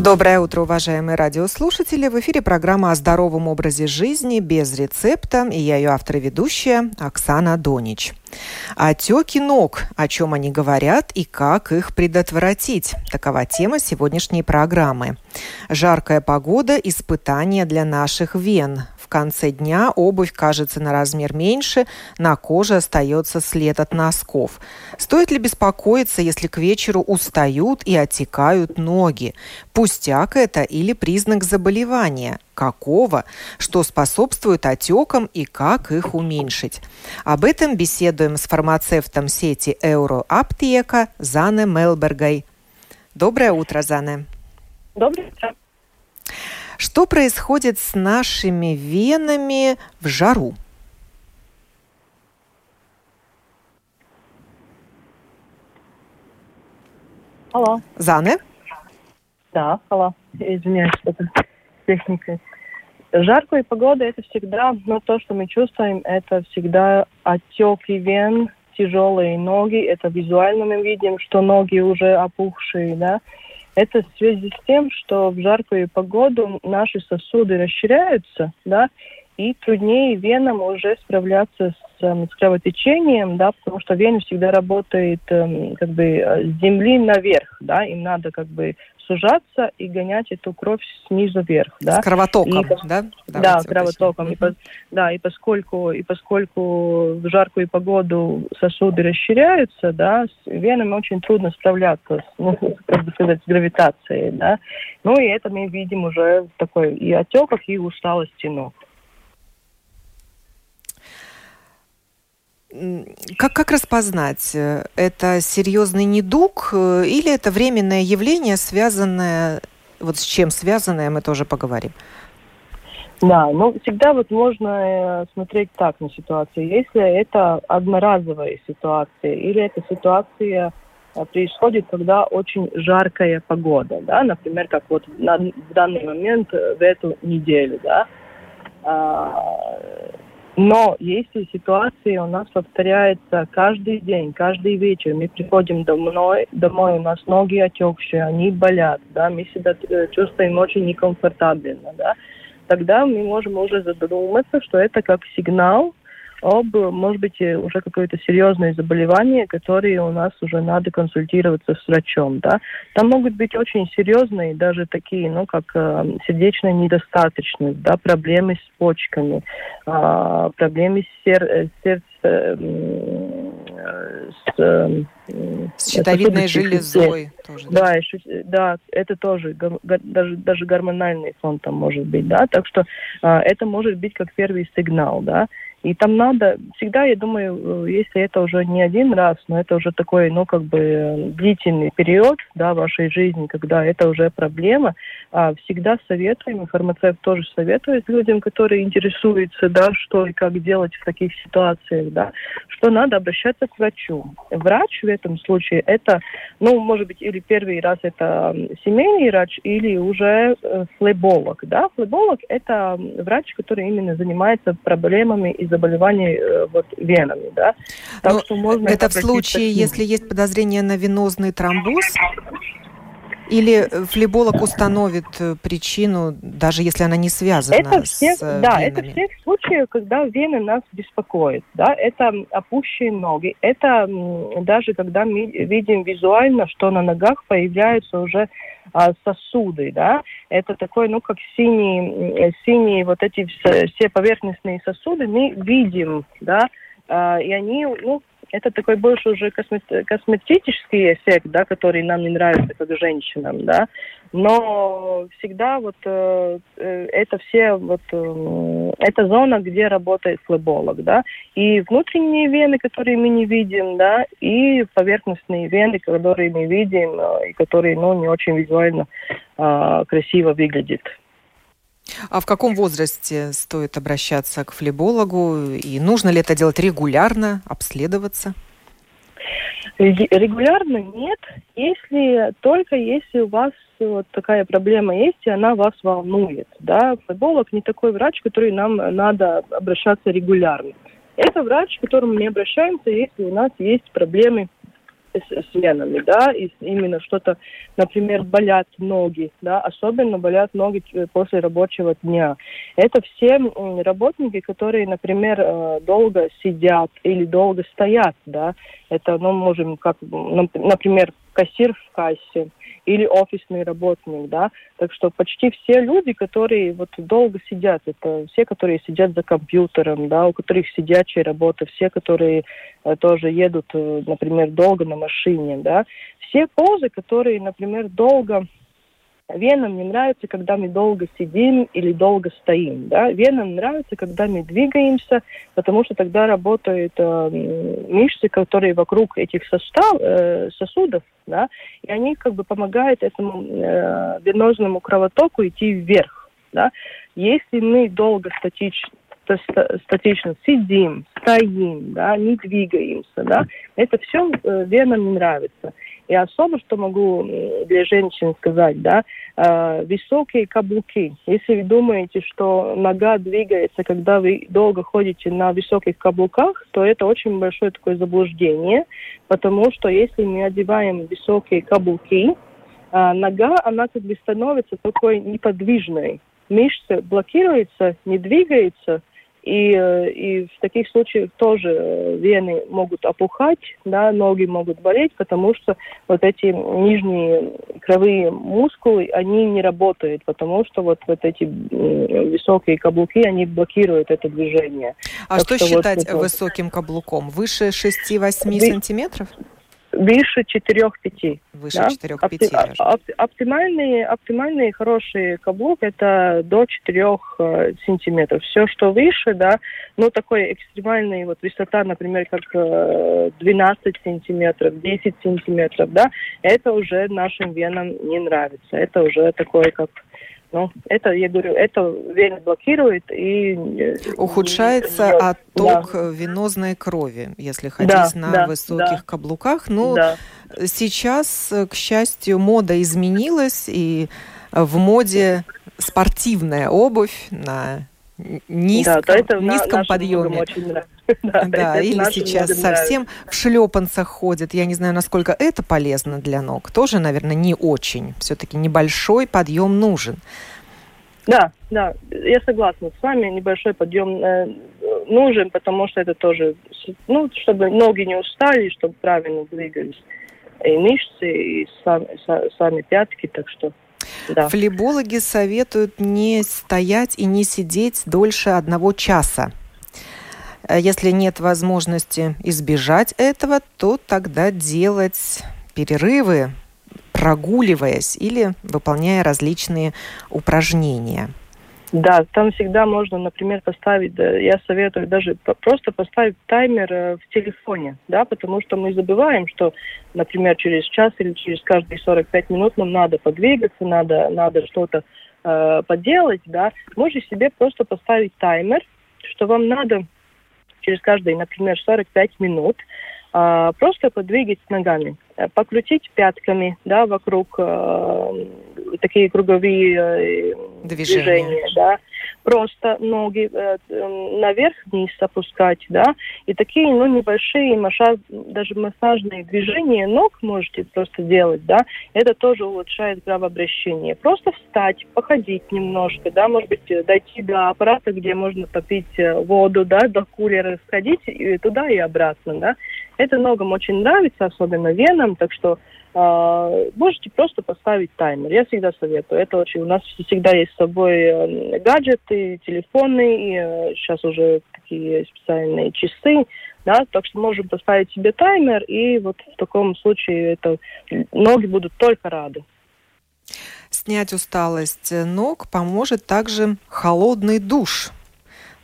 Доброе утро, уважаемые радиослушатели. В эфире программа о здоровом образе жизни без рецепта. И я ее автор и ведущая Оксана Донич. Отеки ног, о чем они говорят и как их предотвратить. Такова тема сегодняшней программы. Жаркая погода – испытание для наших вен конце дня обувь кажется на размер меньше, на коже остается след от носков. Стоит ли беспокоиться, если к вечеру устают и отекают ноги? Пустяк это или признак заболевания? Какого? Что способствует отекам и как их уменьшить? Об этом беседуем с фармацевтом сети Euroаптека Зане Мелбергой. Доброе утро, Зане. Доброе утро. Что происходит с нашими венами в жару? Алло. Зане? Да, алло. Извиняюсь, что-то техника. Жаркая погода это всегда, но то, что мы чувствуем, это всегда отеки вен, тяжелые ноги. Это визуально мы видим, что ноги уже опухшие, да. Это в связи с тем, что в жаркую погоду наши сосуды расширяются, да, и труднее венам уже справляться с, эм, с кровотечением, да, потому что вена всегда работает эм, как бы с земли наверх, да, им надо как бы сужаться и гонять эту кровь снизу вверх, да. С кровотоком, и, да? да, кровотоком. И, по, да, и поскольку и поскольку в жаркую погоду сосуды расширяются, да, с венами очень трудно справляться, с, ну, как бы сказать, с гравитацией, да. Ну и это мы видим уже в такой и отеках, и усталости ног. Как, как распознать, э, это серьезный недуг э, или это временное явление, связанное, вот с чем связанное, мы тоже поговорим. Да, ну всегда вот можно э, смотреть так на ситуацию. Если это одноразовая ситуация или эта ситуация происходит, когда очень жаркая погода, да, например, как вот на, в данный момент в эту неделю, да, но если ситуация у нас повторяется каждый день, каждый вечер, мы приходим домой, домой у нас ноги отекшие, они болят, да, мы себя э, чувствуем очень некомфортабельно, да, тогда мы можем уже задуматься, что это как сигнал об, может быть, уже какое-то серьезное заболевание, которое у нас уже надо консультироваться с врачом, да. Там могут быть очень серьезные, даже такие, ну, как э, сердечная недостаточность, да, проблемы с почками, э, проблемы с сер сердцем, э, с, э, с щитовидной железой тоже. Да, да, еще, да, это тоже даже даже гормональный фон там может быть, да, так что э, это может быть как первый сигнал, да. И там надо, всегда, я думаю, э, если это уже не один раз, но это уже такой, ну, как бы длительный период, да, вашей жизни, когда это уже проблема, а, всегда советуем, и фармацевт тоже советует людям, которые интересуются, да, что и как делать в таких ситуациях, да, что надо обращаться к врачу. Врач в этом случае это, ну, может быть, или первый раз это семейный врач, или уже э, флеболог, да. Флеболог это врач, который именно занимается проблемами и заболеваний э, вот, венами. Да? Так Но что можно это в случае, если есть подозрение на венозный тромбоз? Или флеболог установит э, причину, даже если она не связана это всех, с э, Да, венами? это всех случаев, когда вены нас беспокоят. Да? Это опущенные ноги. Это даже когда мы видим визуально, что на ногах появляются уже а, сосуды, да, это такой, ну, как синие, синие вот эти все, все поверхностные сосуды мы видим, да, а, и они, ну, это такой больше уже космет, косметический эффект, да, который нам не нравится как женщинам, да, но всегда вот э, э, это все вот э, это зона, где работает флеболог, да, и внутренние вены, которые мы не видим, да, и поверхностные вены, которые мы видим э, и которые, ну, не очень визуально э, красиво выглядят. А в каком возрасте стоит обращаться к флебологу? И нужно ли это делать регулярно, обследоваться? Регулярно нет, если только если у вас вот такая проблема есть, и она вас волнует. Да? Флеболог не такой врач, который нам надо обращаться регулярно. Это врач, к которому мы обращаемся, если у нас есть проблемы с венами, да, и именно что-то, например, болят ноги, да, особенно болят ноги э, после рабочего дня. Это все работники, которые, например, э, долго сидят или долго стоят, да, это, ну, можем, как, например, кассир в кассе, или офисный работник, да. Так что почти все люди, которые вот долго сидят, это все, которые сидят за компьютером, да, у которых сидячая работа, все, которые э, тоже едут, э, например, долго на машине, да. Все позы, которые, например, долго Венам не нравится, когда мы долго сидим или долго стоим. Да? Венам нравится, когда мы двигаемся, потому что тогда работают э, мышцы, которые вокруг этих состав, э, сосудов, да? и они как бы помогают этому э, венозному кровотоку идти вверх. Да? Если мы долго статично статично сидим, стоим, да, не двигаемся, да, это все э, венам не нравится. И особо, что могу для женщин сказать, да, э, высокие каблуки. Если вы думаете, что нога двигается, когда вы долго ходите на высоких каблуках, то это очень большое такое заблуждение, потому что если мы одеваем высокие каблуки, э, нога, она как бы становится такой неподвижной. Мышцы блокируются, не двигается, и, э, и в таких случаях тоже э, вены могут опухать, да, ноги могут болеть, потому что вот эти нижние кровые мускулы, они не работают, потому что вот, вот эти высокие каблуки, они блокируют это движение. А так что, что считать вот, высоким каблуком? Выше 6-8 сантиметров? Выше 4-5. Выше да? 4-5 Опти- оп- оптимальный, оптимальный хороший каблук это до 4 э, сантиметров. Все, что выше, да, ну такой экстремальный, вот высота, например, как э, 12 сантиметров, 10 сантиметров, да, это уже нашим венам не нравится. Это уже такой как ну, это, я говорю, это вены блокирует и... Э, Ухудшается не, отток да. венозной крови, если ходить да, на да, высоких да. каблуках. Но ну, да. сейчас, к счастью, мода изменилась, и в моде спортивная обувь на низком, да, это низком подъеме. Да, да или сейчас совсем в шлепанцах ходят. Я не знаю, насколько это полезно для ног. Тоже, наверное, не очень. Все-таки небольшой подъем нужен. Да, да, я согласна с вами. Небольшой подъем э, нужен, потому что это тоже, ну, чтобы ноги не устали, чтобы правильно двигались и мышцы, и сами, сами пятки, так что да. Флебологи советуют не стоять и не сидеть дольше одного часа. Э, если нет возможности избежать этого, то тогда делать перерывы, прогуливаясь или выполняя различные упражнения. Да, там всегда можно, например, поставить, я советую даже просто поставить таймер э, в телефоне, да, потому что мы забываем, что, например, через час или через каждые 45 минут нам надо подвигаться, надо, надо что-то э, поделать, да. Можете себе просто поставить таймер, что вам надо через каждые, например, 45 минут э, просто подвигать ногами, э, покрутить пятками, да, вокруг э, такие круговые э, движения, движения да, просто ноги э, наверх-вниз опускать, да, и такие, ну, небольшие массаж, даже массажные движения ног можете просто делать, да, это тоже улучшает кровообращение. Просто встать, походить немножко, да, может быть, дойти до аппарата, где можно попить э, воду, да, до кулера сходить и туда и обратно, да. Это ногам очень нравится, особенно венам, так что э, можете просто поставить таймер. Я всегда советую. Это очень... У нас всегда есть с собой э, гаджеты, телефоны, и э, сейчас уже такие специальные часы, да, так что можем поставить себе таймер, и вот в таком случае это ноги будут только рады. Снять усталость ног поможет также холодный душ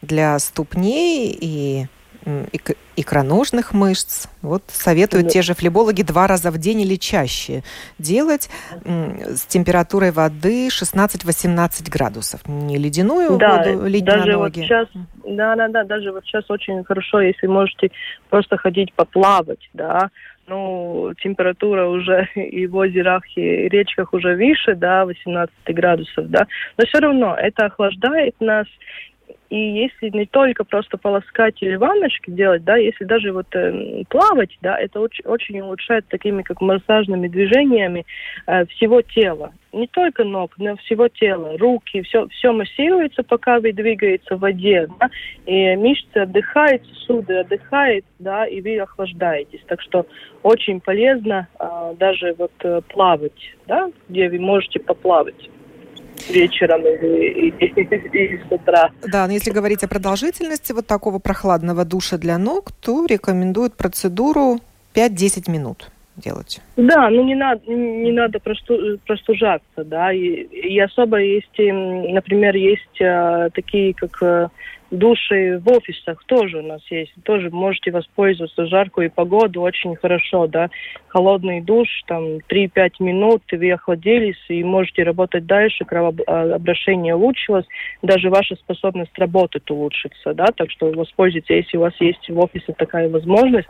для ступней и икроножных мышц. Вот советуют да. те же флебологи два раза в день или чаще делать с температурой воды 16-18 градусов. Не ледяную да, воду лить даже на ноги. Вот сейчас, да, да, да, даже вот сейчас очень хорошо, если можете просто ходить поплавать, да, ну, температура уже и в озерах, и речках уже выше, да, 18 градусов, да, но все равно это охлаждает нас, и если не только просто полоскать или ванночки делать, да, если даже вот э, плавать, да, это очень, очень улучшает такими как массажными движениями э, всего тела. Не только ног, но всего тела, руки, все, все массируется, пока вы двигаетесь в воде, да, и мышцы отдыхают, суды отдыхают, да, и вы охлаждаетесь. Так что очень полезно э, даже вот э, плавать, да, где вы можете поплавать вечером или, или, с утра. Да, но если говорить о продолжительности вот такого прохладного душа для ног, то рекомендуют процедуру 5-10 минут делать. Да, ну не надо, не надо просту, простужаться, да, и, и особо есть, например, есть а, такие, как а, души в офисах тоже у нас есть. Тоже можете воспользоваться жаркую погоду очень хорошо, да. Холодный душ, там, 3-5 минут, и вы охладились, и можете работать дальше, кровообращение улучшилось, даже ваша способность работать улучшится, да, так что воспользуйтесь, если у вас есть в офисе такая возможность,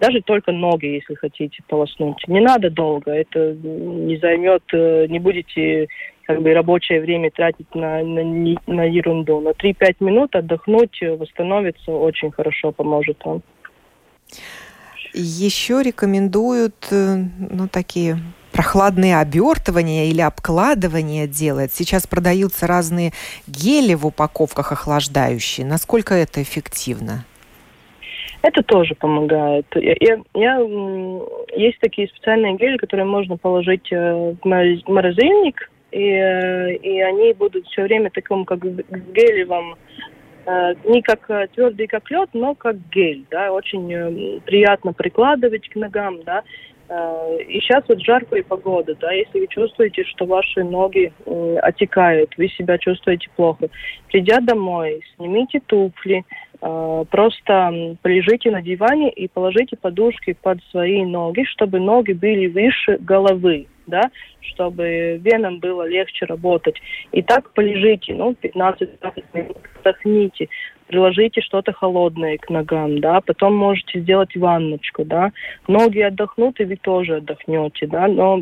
даже только ноги, если хотите полоснуть. Не надо долго, это не займет, э, не будете как бы рабочее время тратить на, на, на ерунду. На 3-5 минут отдохнуть, восстановиться очень хорошо поможет вам. Еще рекомендуют, э, ну, такие прохладные обертывания или обкладывания делать. Сейчас продаются разные гели в упаковках охлаждающие. Насколько это эффективно? Это тоже помогает. Я, я, я, есть такие специальные гели, которые можно положить э, в морозильник, и, э, и они будут все время таком как гелевом, э, не как э, твердый, как лед, но как гель, да, очень приятно прикладывать к ногам, да, и сейчас вот жаркая погода, да, если вы чувствуете, что ваши ноги отекают, вы себя чувствуете плохо, придя домой, снимите туфли, просто полежите на диване и положите подушки под свои ноги, чтобы ноги были выше головы да, чтобы венам было легче работать. И так полежите, ну, 15-20 минут, отдохните, приложите что-то холодное к ногам, да, потом можете сделать ванночку, да. Ноги отдохнут, и вы тоже отдохнете, да, но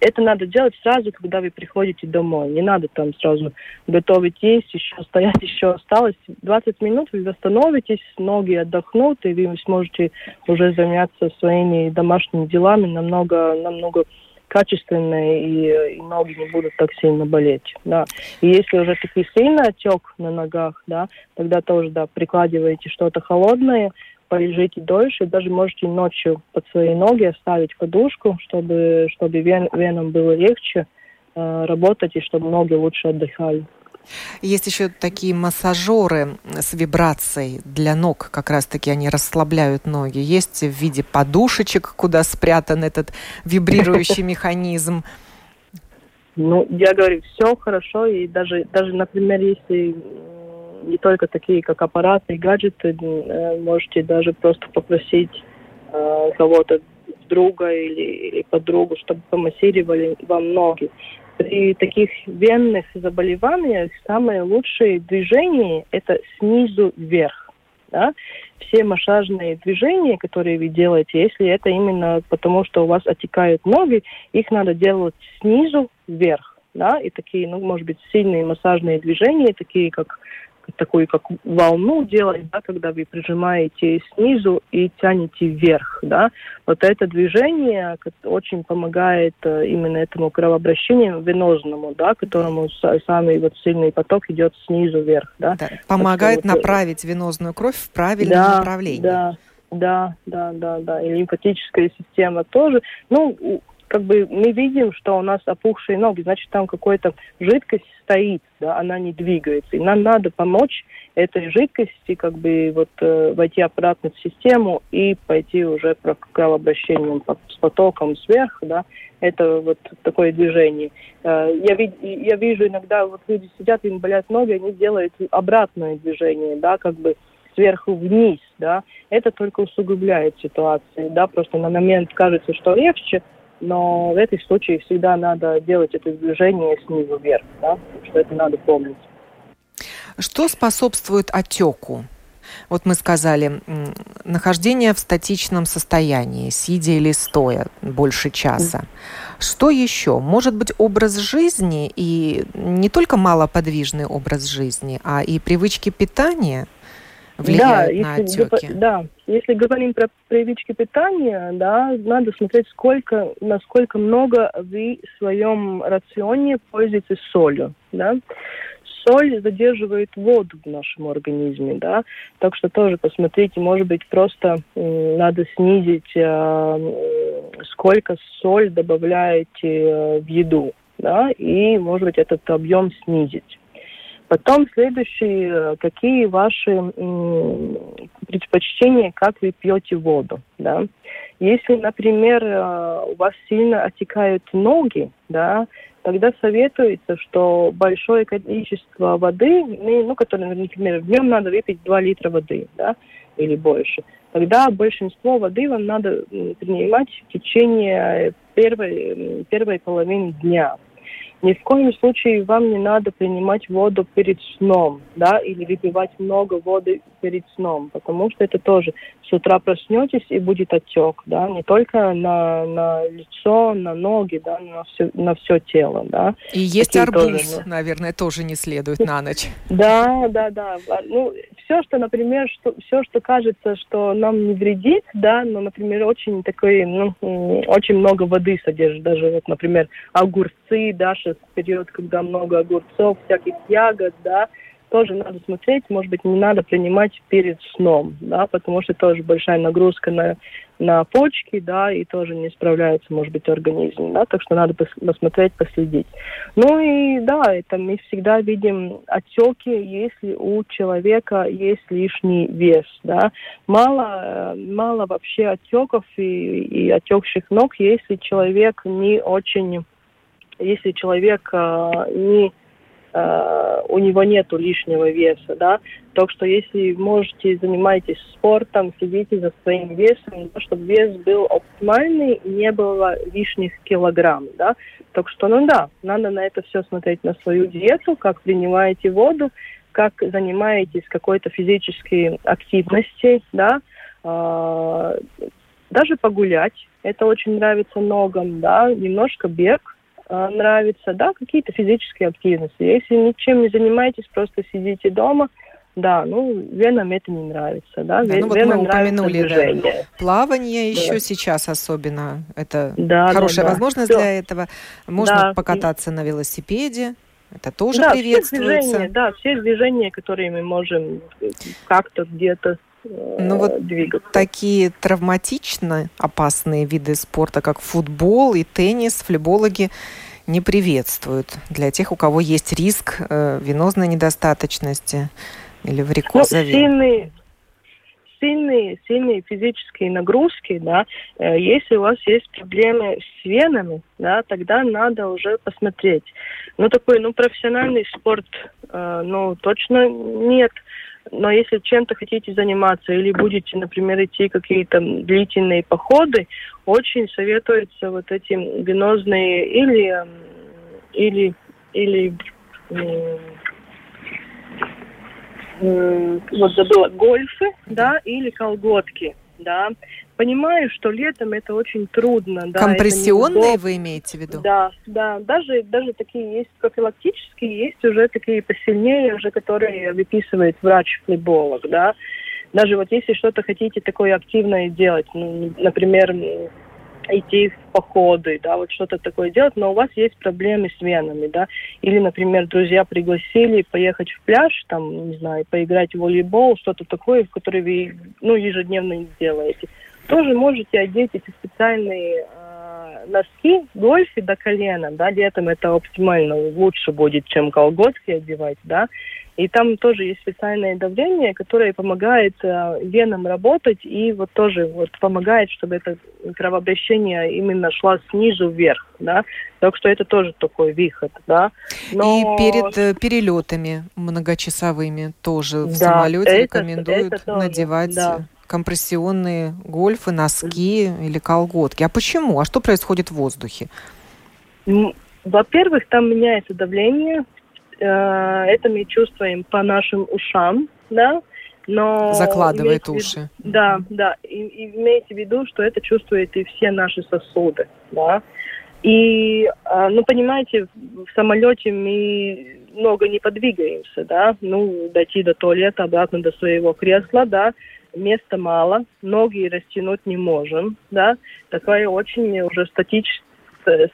это надо делать сразу, когда вы приходите домой. Не надо там сразу готовить есть, еще стоять, еще осталось. 20 минут вы восстановитесь, ноги отдохнут, и вы сможете уже заняться своими домашними делами намного, намного качественные, и, и ноги не будут так сильно болеть. Да. И если уже такой сильный отек на ногах, да, тогда тоже, да, прикладываете что-то холодное, полежите дольше, даже можете ночью под свои ноги оставить подушку, чтобы, чтобы вен, венам было легче э, работать и чтобы ноги лучше отдыхали. Есть еще такие массажеры с вибрацией для ног, как раз-таки они расслабляют ноги. Есть в виде подушечек, куда спрятан этот вибрирующий механизм. Ну, я говорю, все хорошо, и даже, даже, например, если не только такие, как аппараты и гаджеты, э, можете даже просто попросить э, кого-то друга или, или подругу, чтобы помассировали вам ноги при таких венных заболеваниях самое лучшее движение – это снизу вверх. Да? Все массажные движения, которые вы делаете, если это именно потому, что у вас отекают ноги, их надо делать снизу вверх. Да? И такие, ну, может быть, сильные массажные движения, такие как такую как волну делать, да, когда вы прижимаете снизу и тянете вверх, да. Вот это движение очень помогает э, именно этому кровообращению венозному, да, которому самый вот сильный поток идет снизу вверх, да. да помогает что, направить вот, венозную кровь в правильном да, направлении. Да, да, да, да, да. И лимфатическая система тоже. Ну, как бы мы видим, что у нас опухшие ноги, значит, там какая-то жидкость стоит, да, она не двигается. И нам надо помочь этой жидкости как бы вот э, войти обратно в систему и пойти уже по кровообращением с потоком сверху, да, это вот такое движение. Э, я, вид, я вижу иногда, вот люди сидят, им болят ноги, они делают обратное движение, да, как бы сверху вниз, да, это только усугубляет ситуацию, да, просто на момент кажется, что легче, но в этих случаях всегда надо делать это движение снизу вверх, да, что это надо помнить. Что способствует отеку? Вот мы сказали, нахождение в статичном состоянии, сидя или стоя больше часа. Что еще? Может быть, образ жизни и не только малоподвижный образ жизни, а и привычки питания влияют да, на если, отеки? Да, если говорим про привычки питания, да, надо смотреть, сколько, насколько много вы в своем рационе пользуетесь солью, да соль задерживает воду в нашем организме, да, так что тоже посмотрите, может быть, просто э, надо снизить, э, сколько соль добавляете э, в еду, да, и, может быть, этот объем снизить. Потом следующий, э, какие ваши предпочтения, как вы пьете воду, да. Если, например, э, у вас сильно отекают ноги, да, тогда советуется, что большое количество воды, ну, ну которое, например, в днем надо выпить 2 литра воды, да, или больше, тогда большинство воды вам надо принимать в течение первой, первой половины дня. Ни в коем случае вам не надо принимать воду перед сном, да, или выпивать много воды перед сном, потому что это тоже с утра проснетесь и будет отек, да, не только на, на лицо, на ноги, да, на все, на все тело, да. И есть Такие арбуз, тоже, наверное, тоже не следует на ночь. Да, да, да. Ну, все, что, например, что, все, что кажется, что нам не вредит, да, но, например, очень такой, ну, очень много воды содержит, даже вот, например, огурцы, да, сейчас период, когда много огурцов, всяких ягод, да, тоже надо смотреть, может быть, не надо принимать перед сном, да, потому что тоже большая нагрузка на, на почки, да, и тоже не справляется, может быть, организм, да, так что надо посмотреть, последить. Ну и да, это мы всегда видим отеки, если у человека есть лишний вес, да. Мало, мало вообще отеков и, и отекших ног, если человек не очень, если человек э, не Uh, у него нету лишнего веса, да, так что если можете занимаетесь спортом, следите за своим весом, да, чтобы вес был оптимальный не было лишних килограмм, да, так что, ну да, надо на это все смотреть, на свою диету, как принимаете воду, как занимаетесь какой-то физической активностью, да, uh, даже погулять, это очень нравится многим, да, немножко бег, Э, нравится, да, какие-то физические активности. Если ничем не занимаетесь, просто сидите дома, да, ну, венам это не нравится, да, да ну, вот мы упомянули, да, плавание да. еще сейчас особенно, это да, хорошая да, возможность да. для этого. Можно да. покататься на велосипеде, это тоже да, приветствуется. Все движения, да, все движения, которые мы можем как-то где-то ну вот двигаться. такие травматично опасные виды спорта, как футбол и теннис, флебологи не приветствуют для тех, у кого есть риск э, венозной недостаточности или варикоза ну, сильные, сильные, сильные физические нагрузки, да, э, если у вас есть проблемы с венами, да, тогда надо уже посмотреть. Ну, такой, ну, профессиональный спорт, э, ну, точно нет. Но если чем-то хотите заниматься или будете, например, идти какие-то длительные походы, очень советуются вот эти венозные или или или вот забыла гольфы, да, или колготки, да. Понимаю, что летом это очень трудно. Да, Компрессионные вы имеете в виду? Да, да. Даже, даже такие есть профилактические, есть уже такие посильнее, уже которые выписывает врач-флеболог, да. Даже вот если что-то хотите такое активное делать, ну, например, идти в походы, да, вот что-то такое делать, но у вас есть проблемы с венами, да, или, например, друзья пригласили поехать в пляж, там, не знаю, поиграть в волейбол, что-то такое, в которое вы, ну, ежедневно не делаете. Тоже можете одеть эти специальные э, носки гольфи до колена, да, летом это оптимально лучше будет, чем колготки одевать, да, и там тоже есть специальное давление, которое помогает э, венам работать и вот тоже вот помогает, чтобы это кровообращение именно шло снизу вверх, да. Так что это тоже такой выход, да. Но... И перед э, перелетами многочасовыми тоже в да, самолете это, рекомендуют это тоже, надевать да компрессионные гольфы, носки или колготки. А почему? А что происходит в воздухе? Во-первых, там меняется давление. Э, это мы чувствуем по нашим ушам, да. но... Закладывает уши. Виду, да, да. И, и имейте в виду, что это чувствует и все наши сосуды, да. И, а, ну, понимаете, в самолете мы много не подвигаемся, да, ну, дойти до туалета, обратно до своего кресла, да, места мало, ноги растянуть не можем, да, такая очень уже статич,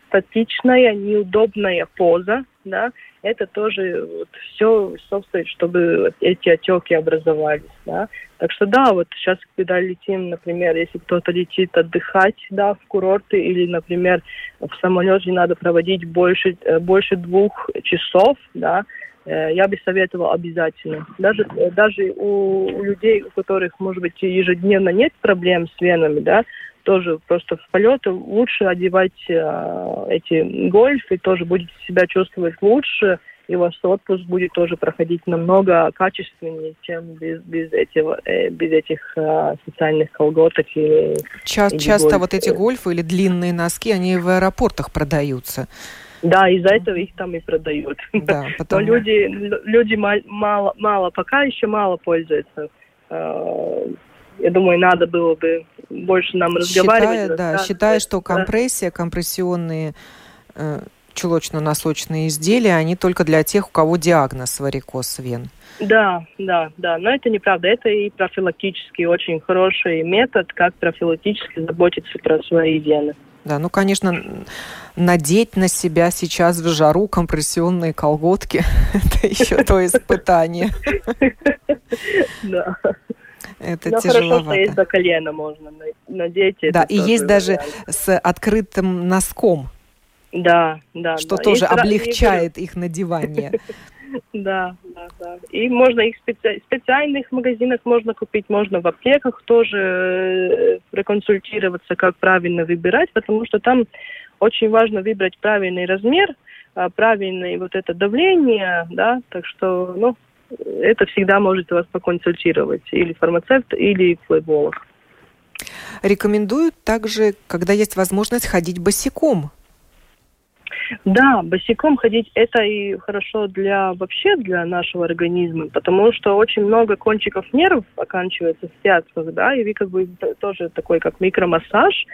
статичная, неудобная поза, да, это тоже вот все собственно, чтобы эти отеки образовались, да. Так что да, вот сейчас, когда летим, например, если кто-то летит отдыхать, да, в курорты или, например, в самолете надо проводить больше, э, больше двух часов, да, э, я бы советовала обязательно. Даже, э, даже у людей, у которых, может быть, ежедневно нет проблем с венами, да, тоже просто в полеты лучше одевать э, эти гольфы, тоже будете себя чувствовать лучше, и ваш отпуск будет тоже проходить намного качественнее, чем без, без, этого, э, без этих э, социальных колготок. Или, Ча- или часто гольф. вот эти гольфы или длинные носки, они в аэропортах продаются. Да, из-за этого их там и продают. Да, потом... Но люди, люди мало, мало, пока еще мало пользуются э, я думаю, надо было бы больше нам разговаривать. Считая, да, считая, что компрессия, компрессионные э, чулочно-носочные изделия, они только для тех, у кого диагноз варикоз вен. Да, да, да, но это неправда. Это и профилактический очень хороший метод, как профилактически заботиться про свои вены. Да, ну, конечно, надеть на себя сейчас в жару компрессионные колготки – это еще то испытание. Да. Это Но тяжеловато. хорошо, что есть до колена можно надеть. Да, и есть даже с открытым носком. Да, да. Что да. тоже есть облегчает их надевание. Да, да, да. И можно их в специальных магазинах можно купить, можно в аптеках тоже э, проконсультироваться, как правильно выбирать, потому что там очень важно выбрать правильный размер, а, правильное вот это давление, да, так что, ну, это всегда может вас поконсультировать или фармацевт, или флейболог. Рекомендуют также, когда есть возможность, ходить босиком. Да, босиком ходить это и хорошо для вообще для нашего организма, потому что очень много кончиков нервов оканчивается в связках, да, и как бы тоже такой как микромассаж,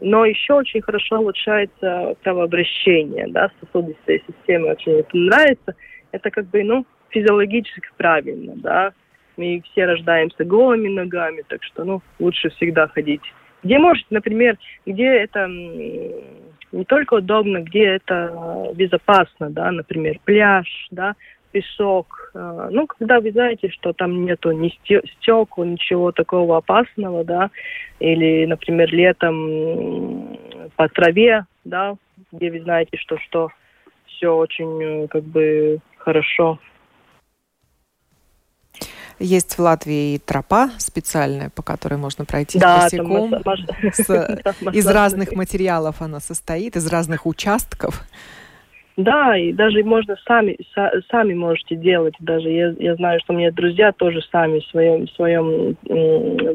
но еще очень хорошо улучшается кровообращение, да, сосудистой системы очень это нравится. Это как бы, ну, физиологически правильно, да. Мы все рождаемся голыми ногами, так что, ну, лучше всегда ходить. Где можете, например, где это не только удобно, где это безопасно, да, например, пляж, да, песок. А, ну, когда вы знаете, что там нету ни стекол, ничего такого опасного, да, или, например, летом по траве, да, где вы знаете, что, что все очень как бы хорошо есть в Латвии тропа специальная, по которой можно пройти да, босиком. из разных материалов она состоит, из разных участков. Да, и даже можно сами, сами можете делать. Даже я, я знаю, что у меня друзья тоже сами в своем, в своем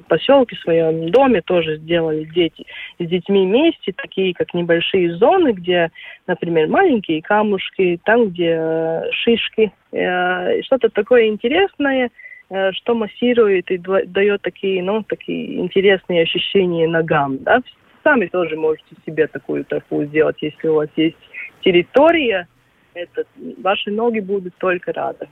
поселке, в своем доме тоже сделали дети. с детьми вместе, такие как небольшие зоны, где, например, маленькие камушки, там, где э, шишки, э, что-то такое интересное – что массирует и дает такие, ну, такие интересные ощущения ногам, да. Сами тоже можете себе такую тропу сделать, если у вас есть территория, это, ваши ноги будут только рады.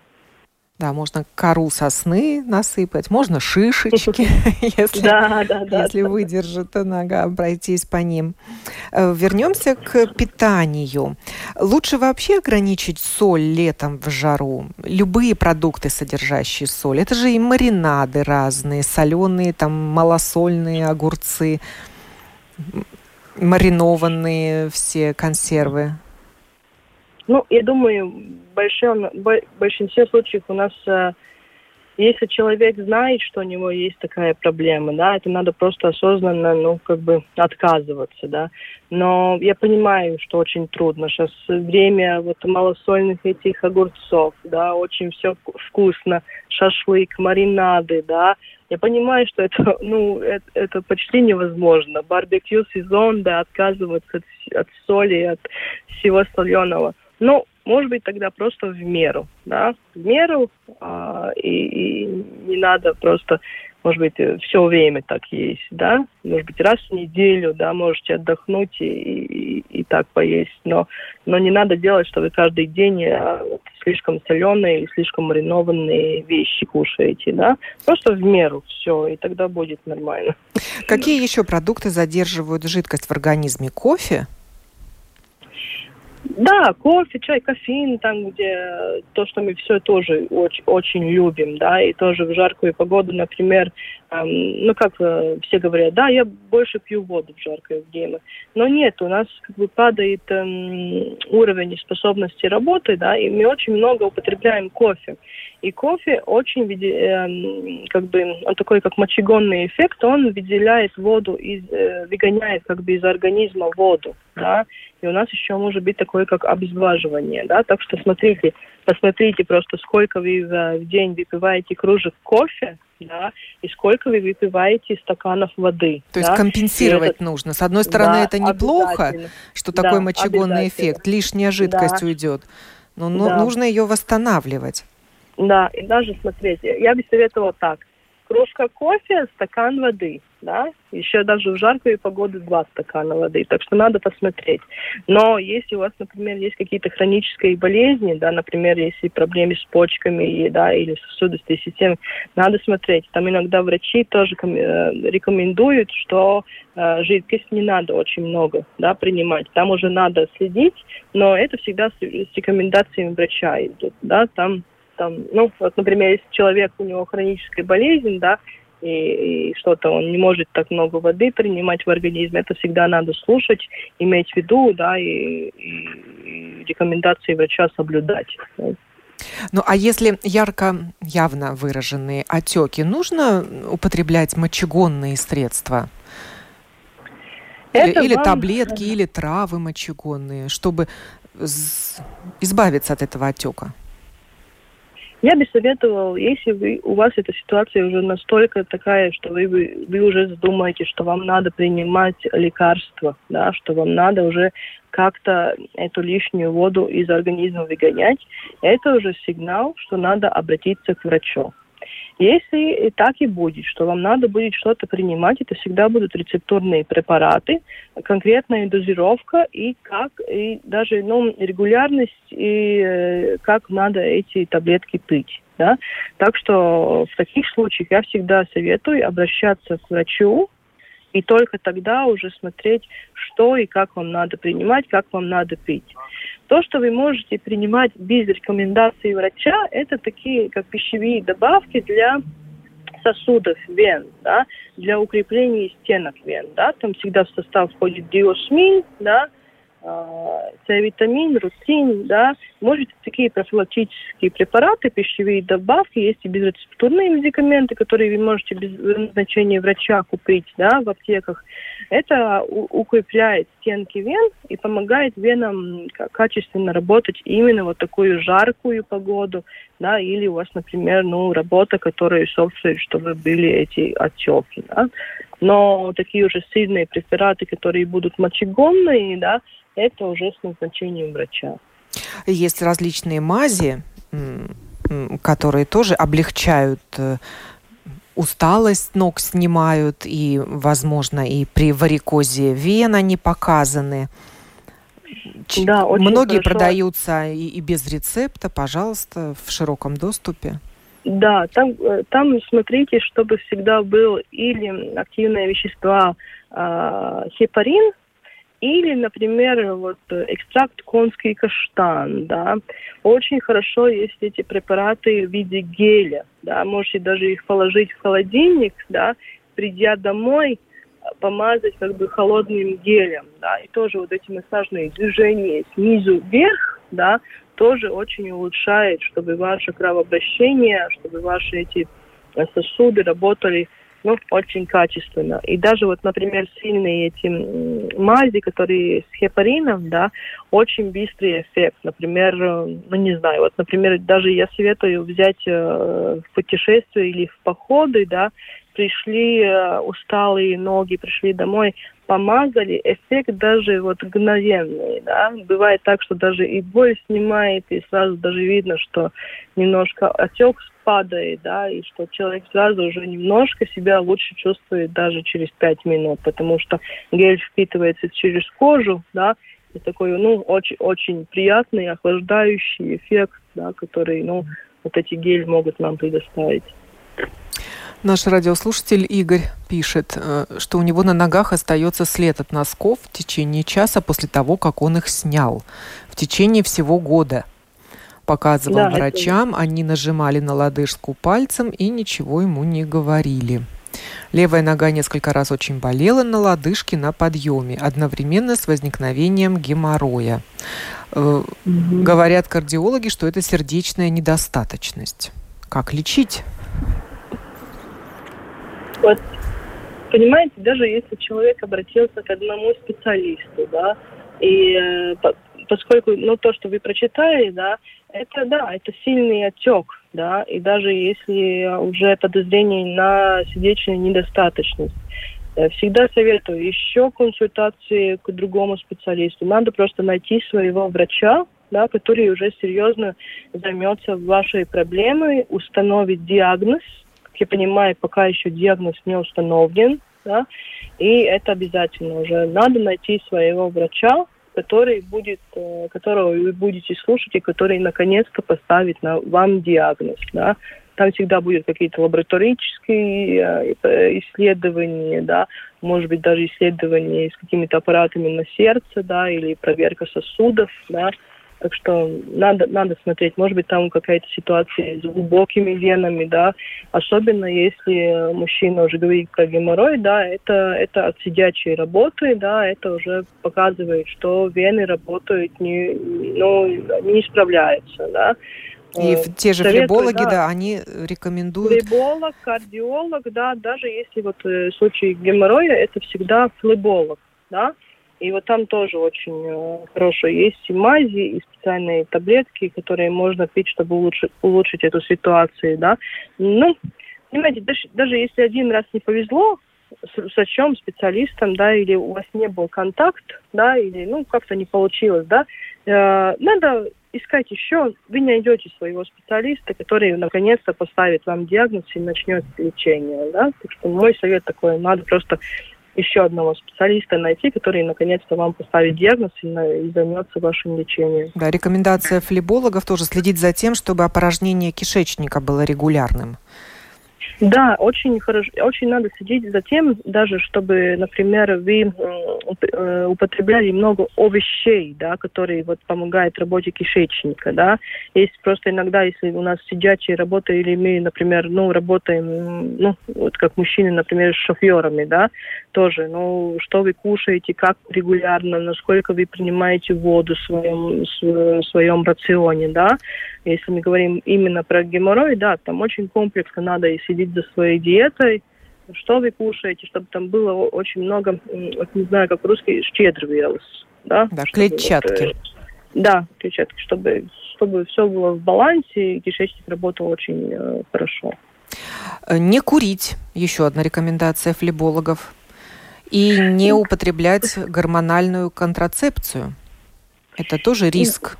Да, можно кору сосны насыпать, можно шишечки, если, да, да, да, если выдержит нога, пройтись по ним. Э, вернемся к питанию. Лучше вообще ограничить соль летом в жару. Любые продукты, содержащие соль. Это же и маринады разные, соленые, там малосольные огурцы, маринованные все консервы. Ну, я думаю, в большом, большинстве случаев у нас, э, если человек знает, что у него есть такая проблема, да, это надо просто осознанно, ну, как бы отказываться, да. Но я понимаю, что очень трудно. Сейчас время вот малосольных этих огурцов, да, очень все вкусно, шашлык, маринады, да. Я понимаю, что это, ну, это, это почти невозможно. Барбекю сезон, да, отказываться от, от соли, от всего соленого. Ну, может быть, тогда просто в меру, да, в меру, а, и, и не надо просто, может быть, все время так есть, да, может быть, раз в неделю, да, можете отдохнуть и, и, и так поесть, но, но не надо делать, что вы каждый день а, вот, слишком соленые или слишком маринованные вещи кушаете, да, просто в меру все, и тогда будет нормально. Какие еще продукты задерживают жидкость в организме? Кофе? Да, кофе, чай, кофеин, там, где то, что мы все тоже очень, очень любим, да, и тоже в жаркую погоду, например, ну, как э, все говорят, да, я больше пью воду в жаркое время, но нет, у нас как бы падает эм, уровень способности работы, да, и мы очень много употребляем кофе. И кофе очень, э, как бы, он такой, как мочегонный эффект, он выделяет воду, из, э, выгоняет как бы из организма воду, да, и у нас еще может быть такое, как обезваживание, да, так что смотрите, посмотрите просто, сколько вы в день выпиваете кружек кофе, да, и сколько вы выпиваете стаканов воды. То да? есть компенсировать это... нужно. С одной стороны, да, это неплохо, что такой да, мочегонный эффект, лишняя жидкость да. уйдет, но да. нужно ее восстанавливать. Да, и даже смотрите, я бы советовала так. Кружка кофе, стакан воды, да, еще даже в жаркую погоду два стакана воды, так что надо посмотреть. Но если у вас, например, есть какие-то хронические болезни, да, например, если проблемы с почками, да, или сосудистой системой, надо смотреть. Там иногда врачи тоже э, рекомендуют, что э, жидкость не надо очень много, да, принимать. Там уже надо следить, но это всегда с, с рекомендациями врача идут, да, там там, ну, вот, например, если человек, у него хроническая болезнь, да, и, и что-то он не может так много воды принимать в организме, это всегда надо слушать, иметь в виду, да, и, и, рекомендации врача соблюдать. Ну, а если ярко, явно выраженные отеки, нужно употреблять мочегонные средства? Это или, вам... таблетки, или травы мочегонные, чтобы избавиться от этого отека? Я бы советовал, если вы, у вас эта ситуация уже настолько такая, что вы, вы уже задумаете, что вам надо принимать лекарства, да, что вам надо уже как-то эту лишнюю воду из организма выгонять, это уже сигнал, что надо обратиться к врачу. Если и так и будет, что вам надо будет что-то принимать, это всегда будут рецептурные препараты, конкретная дозировка и как, и даже ну, регулярность, и э, как надо эти таблетки пить. Да? Так что в таких случаях я всегда советую обращаться к врачу, и только тогда уже смотреть, что и как вам надо принимать, как вам надо пить. То, что вы можете принимать без рекомендации врача, это такие как пищевые добавки для сосудов вен, да, для укрепления стенок вен, да, там всегда в состав входит диосмин, да, С-витамин, рутин, да, может такие профилактические препараты, пищевые добавки, есть и безрецептурные медикаменты, которые вы можете без назначения врача купить, да, в аптеках. Это укрепляет стенки вен и помогает венам качественно работать именно вот такую жаркую погоду, да, или у вас, например, ну, работа, которая собственно, чтобы были эти отеки, да. Но такие уже сильные препараты, которые будут мочегонные, да, это уже с назначением врача. Есть различные мази, которые тоже облегчают э, усталость ног снимают, и, возможно, и при варикозе вен они показаны. Да, очень Многие хорошо. продаются и, и без рецепта, пожалуйста, в широком доступе. Да, там, э, там смотрите, чтобы всегда был или активное вещество э, хепарин, или, например, вот экстракт конский каштан, да. Очень хорошо есть эти препараты в виде геля, да. Можете даже их положить в холодильник, да, придя домой, помазать как бы холодным гелем, да. И тоже вот эти массажные движения снизу вверх, да, тоже очень улучшает, чтобы ваше кровообращение, чтобы ваши эти сосуды работали ну, очень качественно. И даже вот, например, сильные эти мази, которые с хепарином, да, очень быстрый эффект. Например, э, ну, не знаю, вот, например, даже я советую взять э, в путешествие или в походы, да, пришли э, усталые ноги, пришли домой, помазали, эффект даже вот мгновенный, да. Бывает так, что даже и боль снимает, и сразу даже видно, что немножко отек падает, да, и что человек сразу уже немножко себя лучше чувствует даже через пять минут, потому что гель впитывается через кожу, да, и такой, ну, очень, очень приятный, охлаждающий эффект, да, который, ну, вот эти гель могут нам предоставить. Наш радиослушатель Игорь пишет, э, что у него на ногах остается след от носков в течение часа после того, как он их снял. В течение всего года. Показывал да, врачам, это... они нажимали на лодыжку пальцем и ничего ему не говорили. Левая нога несколько раз очень болела на лодыжке на подъеме, одновременно с возникновением геморроя. Угу. Говорят кардиологи, что это сердечная недостаточность. Как лечить? Вот, понимаете, даже если человек обратился к одному специалисту, да, и э, поскольку, ну, то, что вы прочитали, да, это, да, это сильный отек, да, и даже если уже подозрение на сердечную недостаточность, э, всегда советую еще консультации к другому специалисту. Надо просто найти своего врача, да, который уже серьезно займется вашей проблемой, установит диагноз, я понимаю, пока еще диагноз не установлен, да, и это обязательно уже. Надо найти своего врача, который будет, э, которого вы будете слушать и который наконец-то поставит на вам диагноз, да. Там всегда будут какие-то лабораторические э, исследования, да, может быть даже исследования с какими-то аппаратами на сердце, да, или проверка сосудов, да, так что надо, надо смотреть, может быть, там какая-то ситуация с глубокими венами, да, особенно если мужчина уже говорит про геморрой, да, это, это от сидячей работы, да, это уже показывает, что вены работают не, ну, не справляются, да. И э, те же Советую, флебологи, да, да, они рекомендуют... Флеболог, кардиолог, да, даже если вот э, в случае геморроя, это всегда флеболог, да, и вот там тоже очень э, хорошие есть и мази, и специальные таблетки, которые можно пить, чтобы улучшить, улучшить эту ситуацию, да. Ну, понимаете, даже, даже если один раз не повезло с врачом, специалистом, да, или у вас не был контакт, да, или, ну, как-то не получилось, да, э, надо искать еще, вы найдете своего специалиста, который наконец-то поставит вам диагноз и начнет лечение, да, так что мой совет такой, надо просто еще одного специалиста найти, который наконец-то вам поставит диагноз и, и займется вашим лечением. Да, рекомендация флебологов тоже следить за тем, чтобы опорожнение кишечника было регулярным. Да, очень хорошо, очень надо следить за тем, даже чтобы, например, вы э, употребляли много овощей, да, которые вот помогают работе кишечника, да. Есть просто иногда, если у нас сидячие работа или мы, например, ну, работаем, ну, вот как мужчины, например, с шоферами, да, тоже, ну, что вы кушаете, как регулярно, насколько вы принимаете воду в своем, в своем рационе, да. Если мы говорим именно про геморрой, да, там очень комплексно надо и следить за своей диетой, что вы кушаете, чтобы там было очень много, вот не знаю, как русский, щедровелось, да? Да, клетчатки. Вот, э, да, клетчатки, чтобы, чтобы все было в балансе, и кишечник работал очень э, хорошо. Э, не курить, еще одна рекомендация флебологов. И не употреблять гормональную контрацепцию. Это тоже риск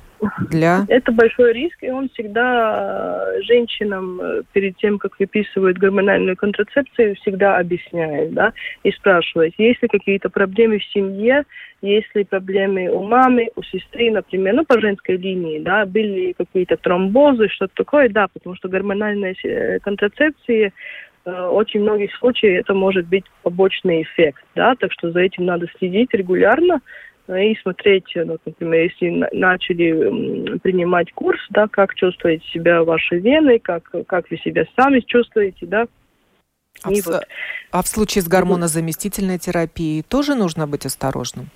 для... Это большой риск, и он всегда э, женщинам э, перед тем, как выписывают гормональную контрацепцию, всегда объясняет, да, и спрашивает, есть ли какие-то проблемы в семье, есть ли проблемы у мамы, у сестры, например, ну, по женской линии, да, были какие-то тромбозы, что-то такое, да, потому что гормональная э, контрацепция очень многих случаях это может быть побочный эффект, да, так что за этим надо следить регулярно, и смотреть, ну, например, если начали принимать курс, да, как чувствуете себя ваши вены, как, как вы себя сами чувствуете, да. А, в, вот. а в случае с гормонозаместительной терапией тоже нужно быть осторожным?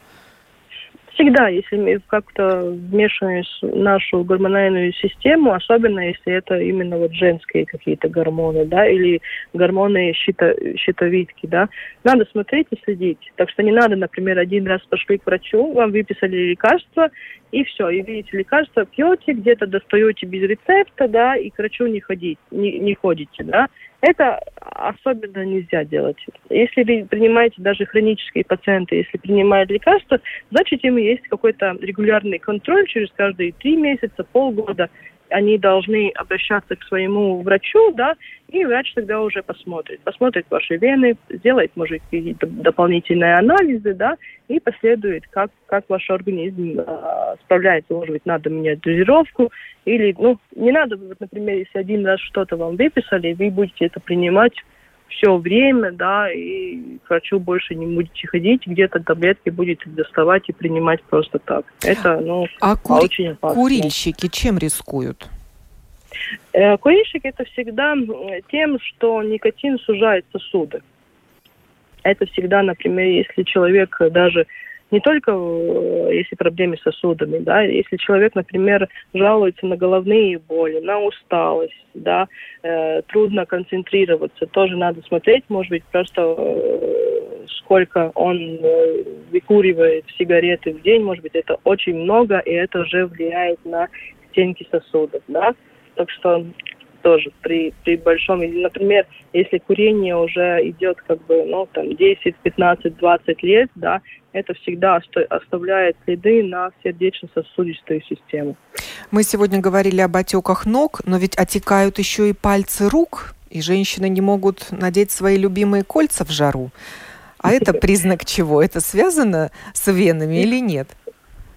Всегда, если мы как-то вмешиваем нашу гормональную систему, особенно если это именно вот женские какие-то гормоны, да, или гормоны щито, щитовидки, да, надо смотреть и следить. Так что не надо, например, один раз пошли к врачу, вам выписали лекарство, и все, и видите лекарство, пьете, где-то достаете без рецепта, да, и к врачу не ходить, не, не ходите, да, Это особенно нельзя делать. Если вы принимаете даже хронические пациенты, если принимают лекарства, значит им есть какой-то регулярный контроль через каждые три месяца, полгода они должны обращаться к своему врачу, да, и врач тогда уже посмотрит. Посмотрит ваши вены, сделает, может, какие-то дополнительные анализы, да, и последует, как, как ваш организм э, справляется. Может быть, надо менять дозировку, или, ну, не надо, вот, например, если один раз что-то вам выписали, вы будете это принимать все время, да, и к врачу больше не будете ходить, где-то таблетки будете доставать и принимать просто так. Это, ну, а кури... очень опасно. курильщики чем рискуют? Э, курильщики это всегда тем, что никотин сужает сосуды. Это всегда, например, если человек даже не только э, если проблемы с сосудами, да, если человек, например, жалуется на головные боли, на усталость, да, э, трудно концентрироваться, тоже надо смотреть, может быть, просто э, сколько он э, выкуривает сигареты в день, может быть, это очень много, и это уже влияет на стенки сосудов, да, так что тоже при, при большом, например, если курение уже идет как бы, ну, там, 10, 15, 20 лет, да, это всегда оставляет следы на сердечно-сосудистую систему. Мы сегодня говорили об отеках ног, но ведь отекают еще и пальцы рук, и женщины не могут надеть свои любимые кольца в жару. А это признак чего? Это связано с венами или нет?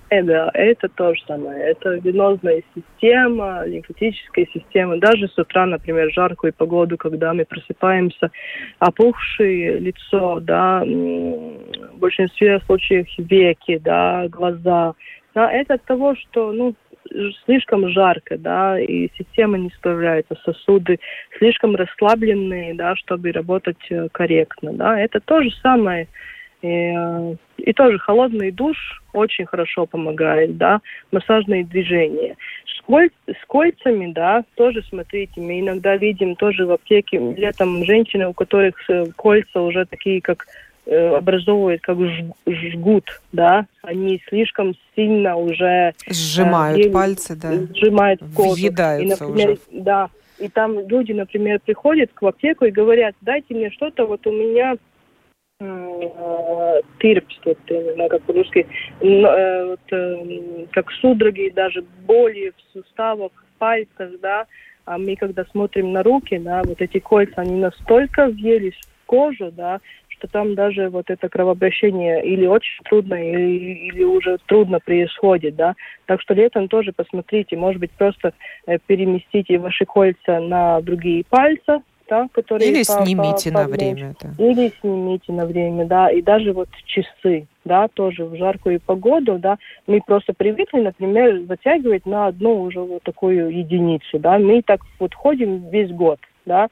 Это, это то же самое. Это венозная система, лимфатическая система. Даже с утра, например, жаркую погоду, когда мы просыпаемся, опухшее лицо, да, в большинстве случаев веки, да, глаза. Да, это от того, что, ну, слишком жарко, да, и система не справляется, сосуды слишком расслабленные, да, чтобы работать э, корректно, да. Это то же самое и, э, и тоже холодный душ очень хорошо помогает, да, массажные движения. С, коль, с кольцами, да, тоже смотрите, мы иногда видим тоже в аптеке летом женщины, у которых э, кольца уже такие, как э, образовывают как жгут, да, они слишком сильно уже сжимают э, пальцы, да, сжимают кожу. Въедаются и, например, уже. Да, и там люди, например, приходят к аптеку и говорят, дайте мне что-то, вот у меня тырпс, вот, знаю, как по-русски, э, вот, э, как судороги, даже боли в суставах, в пальцах, да, а мы когда смотрим на руки, да, вот эти кольца, они настолько въелись в кожу, да, что там даже вот это кровообращение или очень трудно, или, или уже трудно происходит, да. Так что летом тоже посмотрите, может быть, просто э, переместите ваши кольца на другие пальцы, да, которые... Или по, снимите по, на время. Да. Или снимите на время, да, и даже вот часы, да, тоже в жаркую погоду, да, мы просто привыкли, например, затягивать на одну уже вот такую единицу, да, мы так вот ходим весь год, да,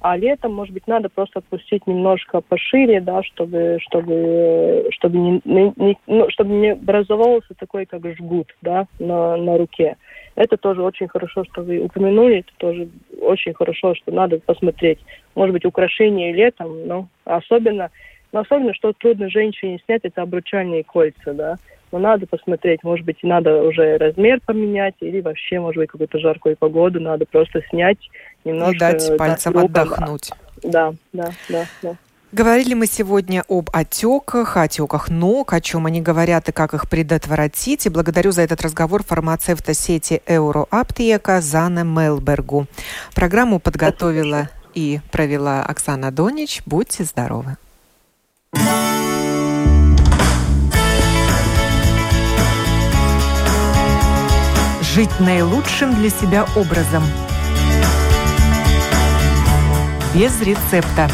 а летом, может быть, надо просто отпустить немножко пошире, да, чтобы, чтобы, чтобы не, не, ну, чтобы не образовался такой, как жгут, да, на, на руке. Это тоже очень хорошо, что вы упомянули, это тоже очень хорошо, что надо посмотреть. Может быть, украшения летом, но особенно, но особенно, что трудно женщине снять, это обручальные кольца, да. Но надо посмотреть, может быть, надо уже размер поменять, или вообще, может быть, какую-то жаркую погоду надо просто снять немножко. И дать пальцам да, отдохнуть. Да, да, да, да. Говорили мы сегодня об отеках, отеках ног, о чем они говорят и как их предотвратить. И благодарю за этот разговор фармацевта сети Euroаптека Зана Мелбергу. Программу подготовила и провела Оксана Донич. Будьте здоровы. Жить наилучшим для себя образом. Без рецепта.